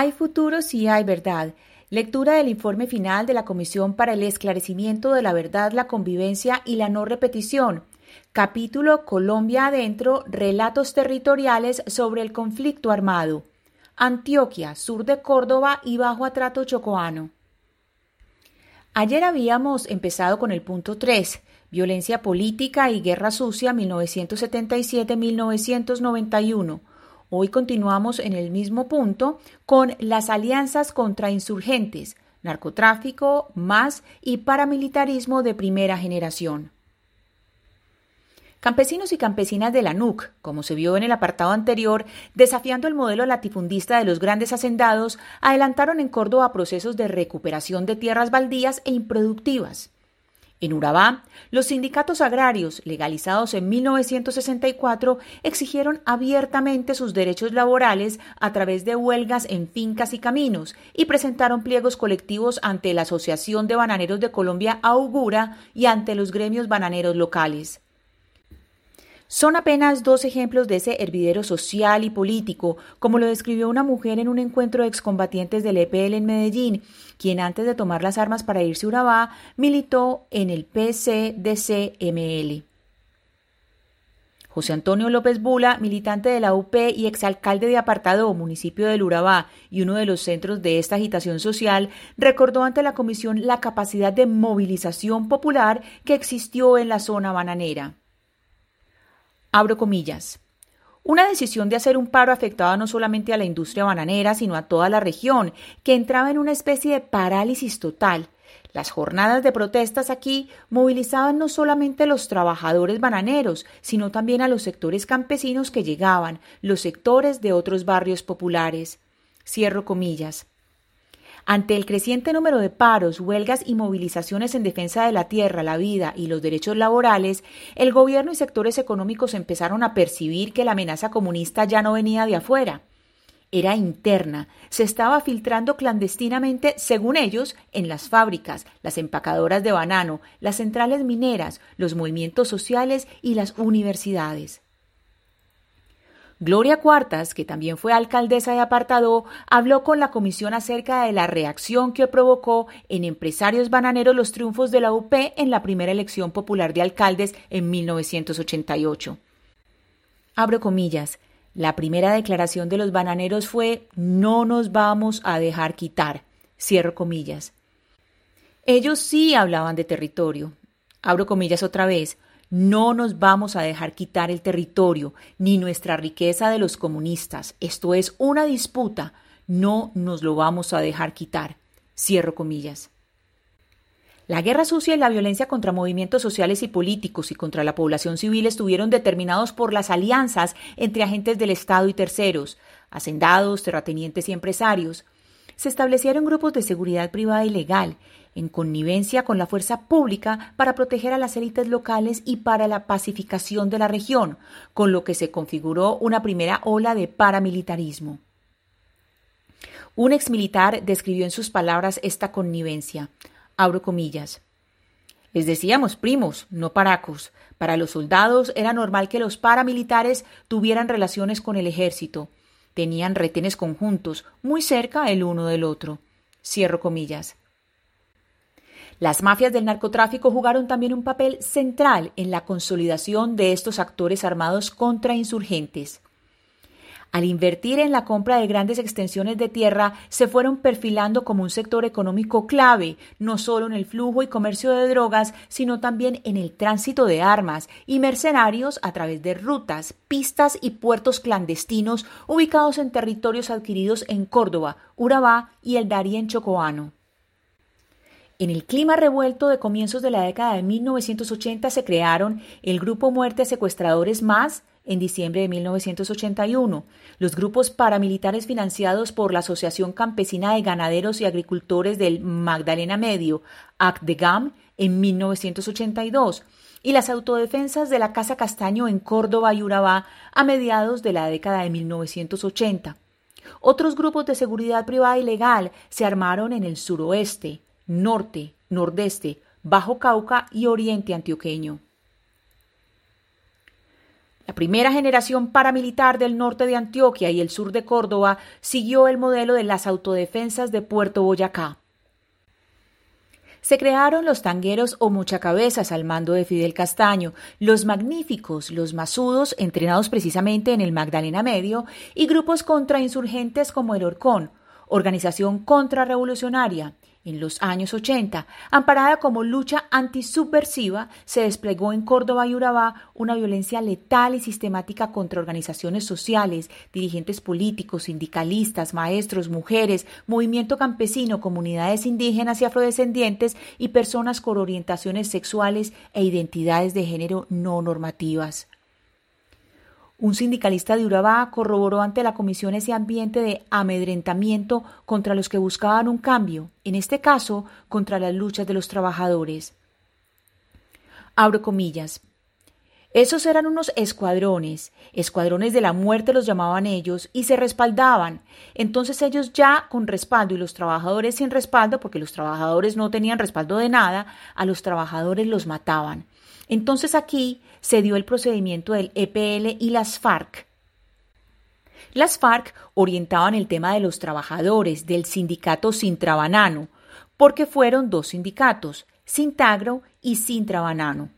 Hay futuro si hay verdad. Lectura del informe final de la Comisión para el Esclarecimiento de la Verdad, la Convivencia y la No Repetición. Capítulo Colombia Adentro, Relatos Territoriales sobre el Conflicto Armado. Antioquia, sur de Córdoba y bajo atrato chocoano. Ayer habíamos empezado con el punto 3, violencia política y guerra sucia 1977-1991 Hoy continuamos en el mismo punto con las alianzas contra insurgentes, narcotráfico, más y paramilitarismo de primera generación. Campesinos y campesinas de la NUC, como se vio en el apartado anterior, desafiando el modelo latifundista de los grandes hacendados, adelantaron en Córdoba procesos de recuperación de tierras baldías e improductivas. En Urabá, los sindicatos agrarios, legalizados en 1964, exigieron abiertamente sus derechos laborales a través de huelgas en fincas y caminos y presentaron pliegos colectivos ante la Asociación de Bananeros de Colombia Augura y ante los gremios bananeros locales. Son apenas dos ejemplos de ese hervidero social y político, como lo describió una mujer en un encuentro de excombatientes del EPL en Medellín, quien antes de tomar las armas para irse a Urabá militó en el PCDCML. José Antonio López Bula, militante de la UP y exalcalde de Apartado, municipio del Urabá, y uno de los centros de esta agitación social, recordó ante la comisión la capacidad de movilización popular que existió en la zona bananera. Abro comillas. Una decisión de hacer un paro afectaba no solamente a la industria bananera, sino a toda la región, que entraba en una especie de parálisis total. Las jornadas de protestas aquí movilizaban no solamente a los trabajadores bananeros, sino también a los sectores campesinos que llegaban, los sectores de otros barrios populares. Cierro comillas. Ante el creciente número de paros, huelgas y movilizaciones en defensa de la tierra, la vida y los derechos laborales, el gobierno y sectores económicos empezaron a percibir que la amenaza comunista ya no venía de afuera. Era interna, se estaba filtrando clandestinamente, según ellos, en las fábricas, las empacadoras de banano, las centrales mineras, los movimientos sociales y las universidades. Gloria Cuartas, que también fue alcaldesa de Apartado, habló con la comisión acerca de la reacción que provocó en empresarios bananeros los triunfos de la UP en la primera elección popular de alcaldes en 1988. Abro comillas. La primera declaración de los bananeros fue no nos vamos a dejar quitar. Cierro comillas. Ellos sí hablaban de territorio. Abro comillas otra vez. No nos vamos a dejar quitar el territorio ni nuestra riqueza de los comunistas. Esto es una disputa. No nos lo vamos a dejar quitar. Cierro comillas. La guerra sucia y la violencia contra movimientos sociales y políticos y contra la población civil estuvieron determinados por las alianzas entre agentes del Estado y terceros, hacendados, terratenientes y empresarios. Se establecieron grupos de seguridad privada y legal, en connivencia con la fuerza pública para proteger a las élites locales y para la pacificación de la región, con lo que se configuró una primera ola de paramilitarismo. Un exmilitar describió en sus palabras esta connivencia. Abro comillas. Les decíamos primos, no paracos. Para los soldados era normal que los paramilitares tuvieran relaciones con el ejército. Tenían retenes conjuntos, muy cerca el uno del otro. Cierro comillas. Las mafias del narcotráfico jugaron también un papel central en la consolidación de estos actores armados contra insurgentes. Al invertir en la compra de grandes extensiones de tierra, se fueron perfilando como un sector económico clave, no solo en el flujo y comercio de drogas, sino también en el tránsito de armas y mercenarios a través de rutas, pistas y puertos clandestinos ubicados en territorios adquiridos en Córdoba, Urabá y el Darién Chocoano. En el clima revuelto de comienzos de la década de 1980 se crearon el Grupo Muerte Secuestradores Más en diciembre de 1981, los grupos paramilitares financiados por la Asociación Campesina de Ganaderos y Agricultores del Magdalena Medio, ACDEGAM, en 1982, y las autodefensas de la Casa Castaño en Córdoba y Urabá a mediados de la década de 1980. Otros grupos de seguridad privada y legal se armaron en el suroeste, norte, nordeste, Bajo Cauca y oriente antioqueño. La primera generación paramilitar del norte de Antioquia y el sur de Córdoba siguió el modelo de las autodefensas de Puerto Boyacá. Se crearon los tangueros o muchacabezas al mando de Fidel Castaño, los magníficos, los masudos, entrenados precisamente en el Magdalena Medio, y grupos contrainsurgentes como el Orcón, organización contrarrevolucionaria, en los años 80, amparada como lucha antisubversiva, se desplegó en Córdoba y Urabá una violencia letal y sistemática contra organizaciones sociales, dirigentes políticos, sindicalistas, maestros, mujeres, movimiento campesino, comunidades indígenas y afrodescendientes y personas con orientaciones sexuales e identidades de género no normativas. Un sindicalista de Urabá corroboró ante la comisión ese ambiente de amedrentamiento contra los que buscaban un cambio, en este caso contra las luchas de los trabajadores. Abro comillas. Esos eran unos escuadrones, escuadrones de la muerte los llamaban ellos, y se respaldaban. Entonces ellos ya con respaldo y los trabajadores sin respaldo, porque los trabajadores no tenían respaldo de nada, a los trabajadores los mataban. Entonces aquí se dio el procedimiento del EPL y las FARC. Las FARC orientaban el tema de los trabajadores del sindicato Sintrabanano, porque fueron dos sindicatos, Sintagro y Sintrabanano.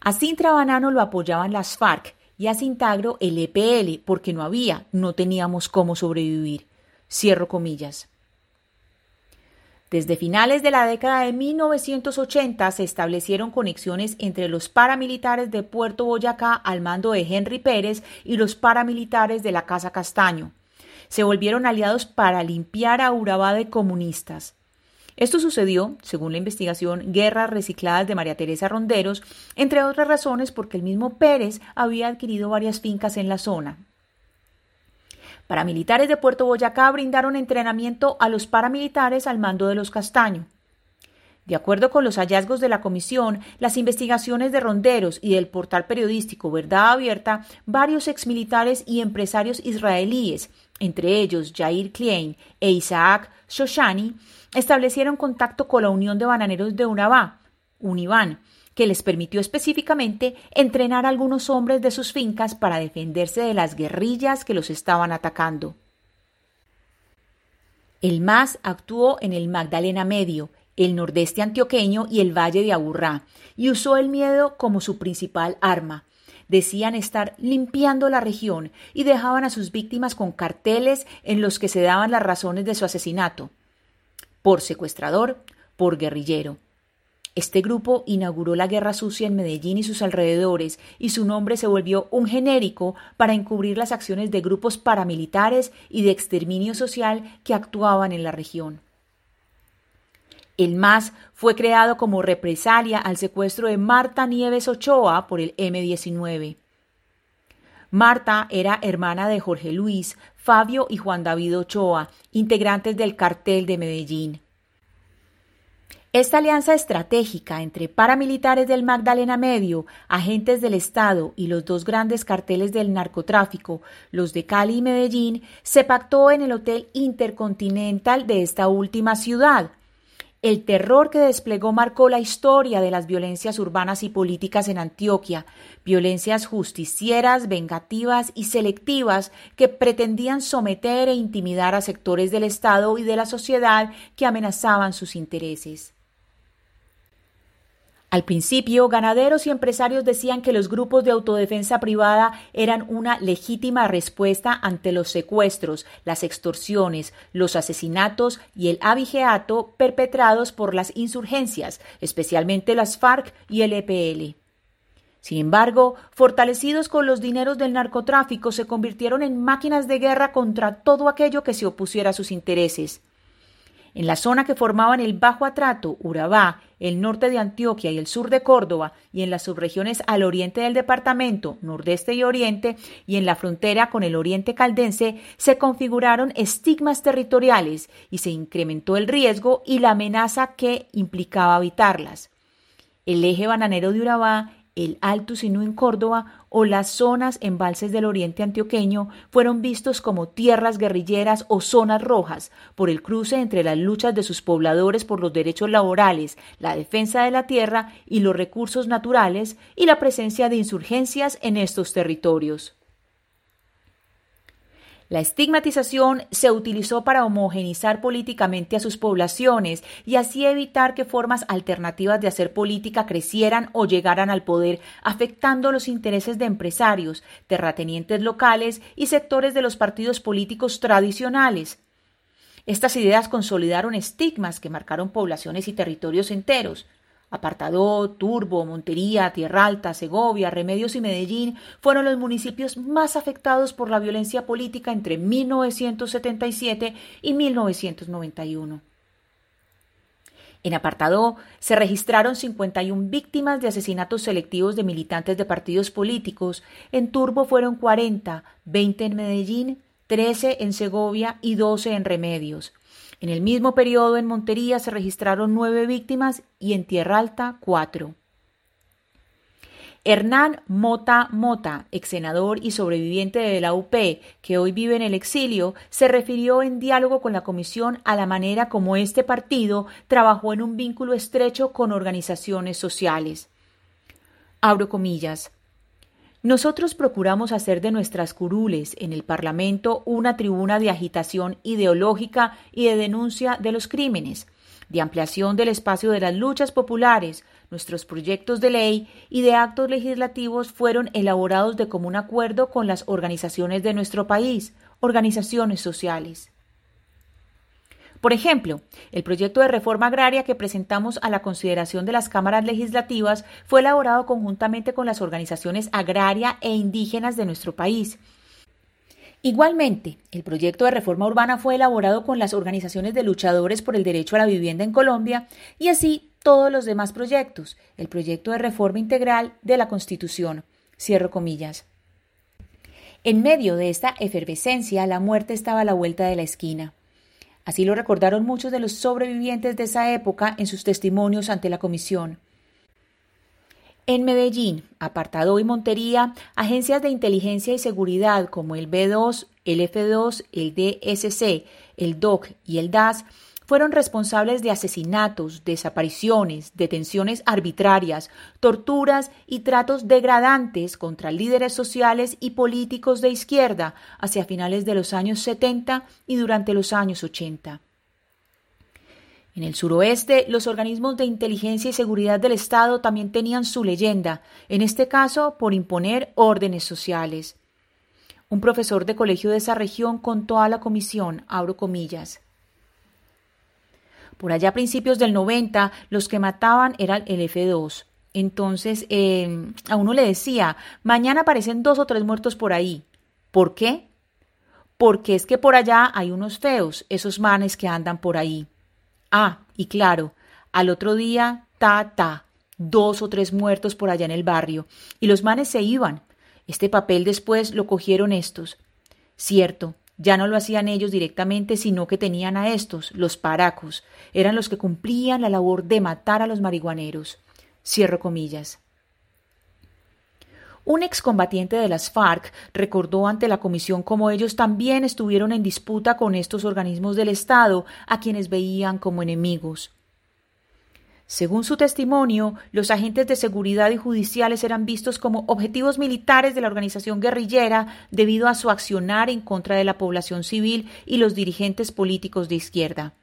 A Sintrabanano lo apoyaban las FARC y a Sintagro el EPL, porque no había, no teníamos cómo sobrevivir. Cierro comillas. Desde finales de la década de 1980 se establecieron conexiones entre los paramilitares de Puerto Boyacá al mando de Henry Pérez y los paramilitares de la Casa Castaño. Se volvieron aliados para limpiar a Urabá de comunistas. Esto sucedió, según la investigación Guerras Recicladas de María Teresa Ronderos, entre otras razones porque el mismo Pérez había adquirido varias fincas en la zona. Paramilitares de Puerto Boyacá brindaron entrenamiento a los paramilitares al mando de los Castaño. De acuerdo con los hallazgos de la comisión, las investigaciones de ronderos y del portal periodístico Verdad Abierta, varios exmilitares y empresarios israelíes, entre ellos Jair Klein e Isaac Shoshani, establecieron contacto con la Unión de Bananeros de Unabá, Univan, que les permitió específicamente entrenar a algunos hombres de sus fincas para defenderse de las guerrillas que los estaban atacando. El MAS actuó en el Magdalena Medio, el nordeste antioqueño y el valle de Aburrá, y usó el miedo como su principal arma. Decían estar limpiando la región y dejaban a sus víctimas con carteles en los que se daban las razones de su asesinato. Por secuestrador, por guerrillero. Este grupo inauguró la guerra sucia en Medellín y sus alrededores, y su nombre se volvió un genérico para encubrir las acciones de grupos paramilitares y de exterminio social que actuaban en la región. El MAS fue creado como represalia al secuestro de Marta Nieves Ochoa por el M-19. Marta era hermana de Jorge Luis, Fabio y Juan David Ochoa, integrantes del cartel de Medellín. Esta alianza estratégica entre paramilitares del Magdalena Medio, agentes del Estado y los dos grandes carteles del narcotráfico, los de Cali y Medellín, se pactó en el Hotel Intercontinental de esta última ciudad. El terror que desplegó marcó la historia de las violencias urbanas y políticas en Antioquia, violencias justicieras, vengativas y selectivas que pretendían someter e intimidar a sectores del Estado y de la sociedad que amenazaban sus intereses. Al principio, ganaderos y empresarios decían que los grupos de autodefensa privada eran una legítima respuesta ante los secuestros, las extorsiones, los asesinatos y el abigeato perpetrados por las insurgencias, especialmente las FARC y el EPL. Sin embargo, fortalecidos con los dineros del narcotráfico, se convirtieron en máquinas de guerra contra todo aquello que se opusiera a sus intereses. En la zona que formaban el Bajo Atrato, Urabá, el norte de Antioquia y el sur de Córdoba, y en las subregiones al oriente del departamento, nordeste y oriente, y en la frontera con el oriente caldense, se configuraron estigmas territoriales y se incrementó el riesgo y la amenaza que implicaba habitarlas. El eje bananero de Urabá el Alto Sinú en Córdoba o las zonas embalses del oriente antioqueño fueron vistos como tierras guerrilleras o zonas rojas por el cruce entre las luchas de sus pobladores por los derechos laborales, la defensa de la tierra y los recursos naturales y la presencia de insurgencias en estos territorios. La estigmatización se utilizó para homogenizar políticamente a sus poblaciones y así evitar que formas alternativas de hacer política crecieran o llegaran al poder, afectando los intereses de empresarios, terratenientes locales y sectores de los partidos políticos tradicionales. Estas ideas consolidaron estigmas que marcaron poblaciones y territorios enteros. Apartadó, Turbo, Montería, Tierra Alta, Segovia, Remedios y Medellín fueron los municipios más afectados por la violencia política entre 1977 y 1991. En Apartadó se registraron 51 víctimas de asesinatos selectivos de militantes de partidos políticos. En Turbo fueron 40, 20 en Medellín, 13 en Segovia y 12 en Remedios. En el mismo periodo en Montería se registraron nueve víctimas y en Tierra Alta cuatro. Hernán Mota Mota, ex senador y sobreviviente de la UP, que hoy vive en el exilio, se refirió en diálogo con la comisión a la manera como este partido trabajó en un vínculo estrecho con organizaciones sociales. Abro comillas. Nosotros procuramos hacer de nuestras curules en el Parlamento una tribuna de agitación ideológica y de denuncia de los crímenes, de ampliación del espacio de las luchas populares. Nuestros proyectos de ley y de actos legislativos fueron elaborados de común acuerdo con las organizaciones de nuestro país, organizaciones sociales. Por ejemplo, el proyecto de reforma agraria que presentamos a la consideración de las cámaras legislativas fue elaborado conjuntamente con las organizaciones agraria e indígenas de nuestro país. Igualmente, el proyecto de reforma urbana fue elaborado con las organizaciones de luchadores por el derecho a la vivienda en Colombia y así todos los demás proyectos, el proyecto de reforma integral de la Constitución. Cierro comillas. En medio de esta efervescencia, la muerte estaba a la vuelta de la esquina. Así lo recordaron muchos de los sobrevivientes de esa época en sus testimonios ante la comisión. En Medellín, Apartado y Montería, agencias de inteligencia y seguridad como el B2, el F2, el DSC, el DOC y el DAS fueron responsables de asesinatos, desapariciones, detenciones arbitrarias, torturas y tratos degradantes contra líderes sociales y políticos de izquierda hacia finales de los años 70 y durante los años 80. En el suroeste, los organismos de inteligencia y seguridad del Estado también tenían su leyenda, en este caso por imponer órdenes sociales. Un profesor de colegio de esa región contó a la comisión, abro comillas, por allá a principios del 90, los que mataban eran el F2. Entonces, em, a uno le decía, mañana aparecen dos o tres muertos por ahí. ¿Por qué? Porque es que por allá hay unos feos, esos manes que andan por ahí. Ah, y claro, al otro día, ta, ta, dos o tres muertos por allá en el barrio. Y los manes se iban. Este papel después lo cogieron estos. Cierto, ya no lo hacían ellos directamente, sino que tenían a estos, los paracos, eran los que cumplían la labor de matar a los marihuaneros. Cierro comillas. Un excombatiente de las FARC recordó ante la comisión cómo ellos también estuvieron en disputa con estos organismos del Estado, a quienes veían como enemigos. Según su testimonio, los agentes de seguridad y judiciales eran vistos como objetivos militares de la organización guerrillera debido a su accionar en contra de la población civil y los dirigentes políticos de izquierda.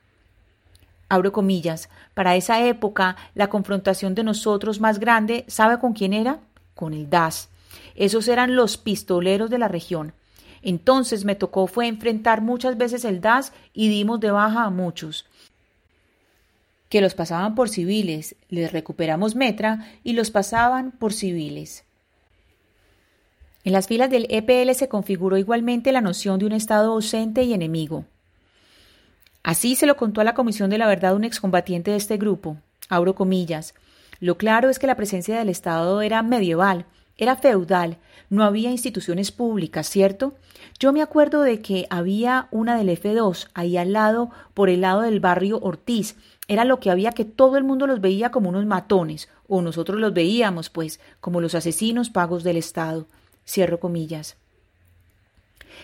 Abro comillas, para esa época la confrontación de nosotros más grande, ¿sabe con quién era? Con el DAS. Esos eran los pistoleros de la región. Entonces me tocó fue enfrentar muchas veces el DAS y dimos de baja a muchos que los pasaban por civiles, les recuperamos metra y los pasaban por civiles. En las filas del EPL se configuró igualmente la noción de un Estado ausente y enemigo. Así se lo contó a la Comisión de la Verdad un excombatiente de este grupo. Abro comillas. Lo claro es que la presencia del Estado era medieval, Era feudal, no había instituciones públicas, ¿cierto? Yo me acuerdo de que había una del F2 ahí al lado, por el lado del barrio Ortiz. Era lo que había que todo el mundo los veía como unos matones, o nosotros los veíamos, pues, como los asesinos pagos del Estado. Cierro comillas.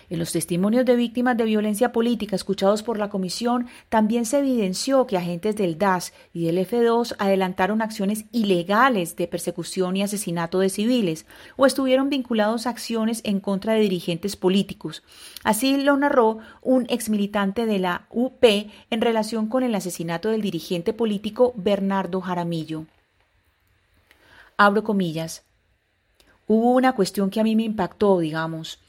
En los testimonios de víctimas de violencia política escuchados por la comisión, también se evidenció que agentes del DAS y del F2 adelantaron acciones ilegales de persecución y asesinato de civiles o estuvieron vinculados a acciones en contra de dirigentes políticos. Así lo narró un exmilitante de la UP en relación con el asesinato del dirigente político Bernardo Jaramillo. Abro comillas. Hubo una cuestión que a mí me impactó, digamos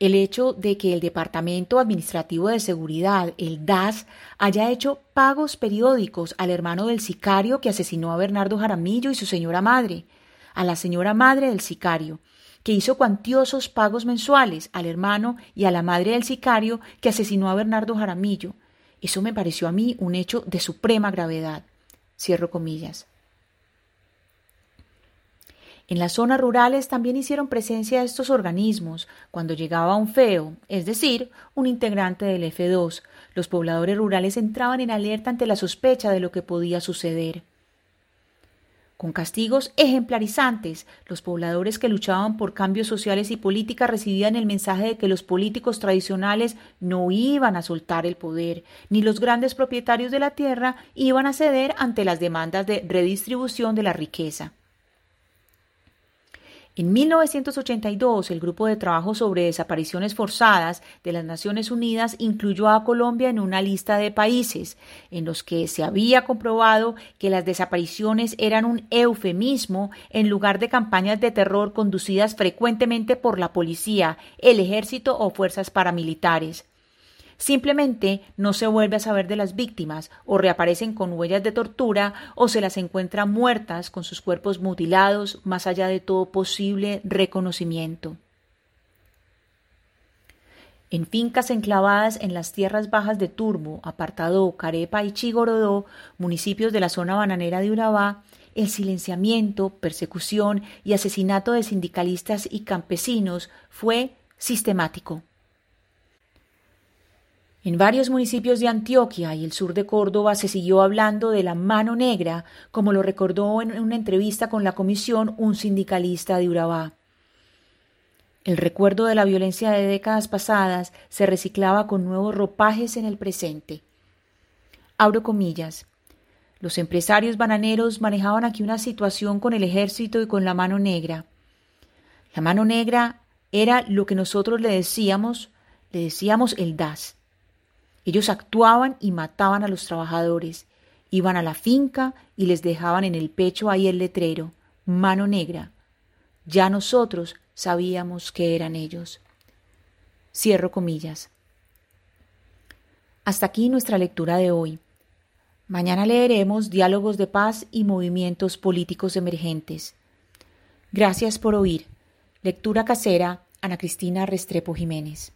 el hecho de que el Departamento Administrativo de Seguridad, el DAS, haya hecho pagos periódicos al hermano del sicario que asesinó a Bernardo Jaramillo y su señora madre, a la señora madre del sicario, que hizo cuantiosos pagos mensuales al hermano y a la madre del sicario que asesinó a Bernardo Jaramillo. Eso me pareció a mí un hecho de suprema gravedad. Cierro comillas. En las zonas rurales también hicieron presencia estos organismos cuando llegaba un feo, es decir, un integrante del F2. Los pobladores rurales entraban en alerta ante la sospecha de lo que podía suceder. Con castigos ejemplarizantes, los pobladores que luchaban por cambios sociales y políticas recibían el mensaje de que los políticos tradicionales no iban a soltar el poder, ni los grandes propietarios de la tierra iban a ceder ante las demandas de redistribución de la riqueza. En 1982, el Grupo de Trabajo sobre Desapariciones Forzadas de las Naciones Unidas incluyó a Colombia en una lista de países en los que se había comprobado que las desapariciones eran un eufemismo en lugar de campañas de terror conducidas frecuentemente por la policía, el ejército o fuerzas paramilitares. Simplemente no se vuelve a saber de las víctimas o reaparecen con huellas de tortura o se las encuentra muertas con sus cuerpos mutilados más allá de todo posible reconocimiento. En fincas enclavadas en las tierras bajas de Turbo, Apartadó, Carepa y Chigorodó, municipios de la zona bananera de Urabá, el silenciamiento, persecución y asesinato de sindicalistas y campesinos fue sistemático. En varios municipios de Antioquia y el sur de Córdoba se siguió hablando de la mano negra, como lo recordó en una entrevista con la comisión un sindicalista de Urabá. El recuerdo de la violencia de décadas pasadas se reciclaba con nuevos ropajes en el presente. Abro comillas. Los empresarios bananeros manejaban aquí una situación con el ejército y con la mano negra. La mano negra era lo que nosotros le decíamos, le decíamos el DAS ellos actuaban y mataban a los trabajadores, iban a la finca y les dejaban en el pecho ahí el letrero, mano negra. Ya nosotros sabíamos que eran ellos. Cierro comillas. Hasta aquí nuestra lectura de hoy. Mañana leeremos Diálogos de Paz y Movimientos Políticos Emergentes. Gracias por oír. Lectura casera, Ana Cristina Restrepo Jiménez.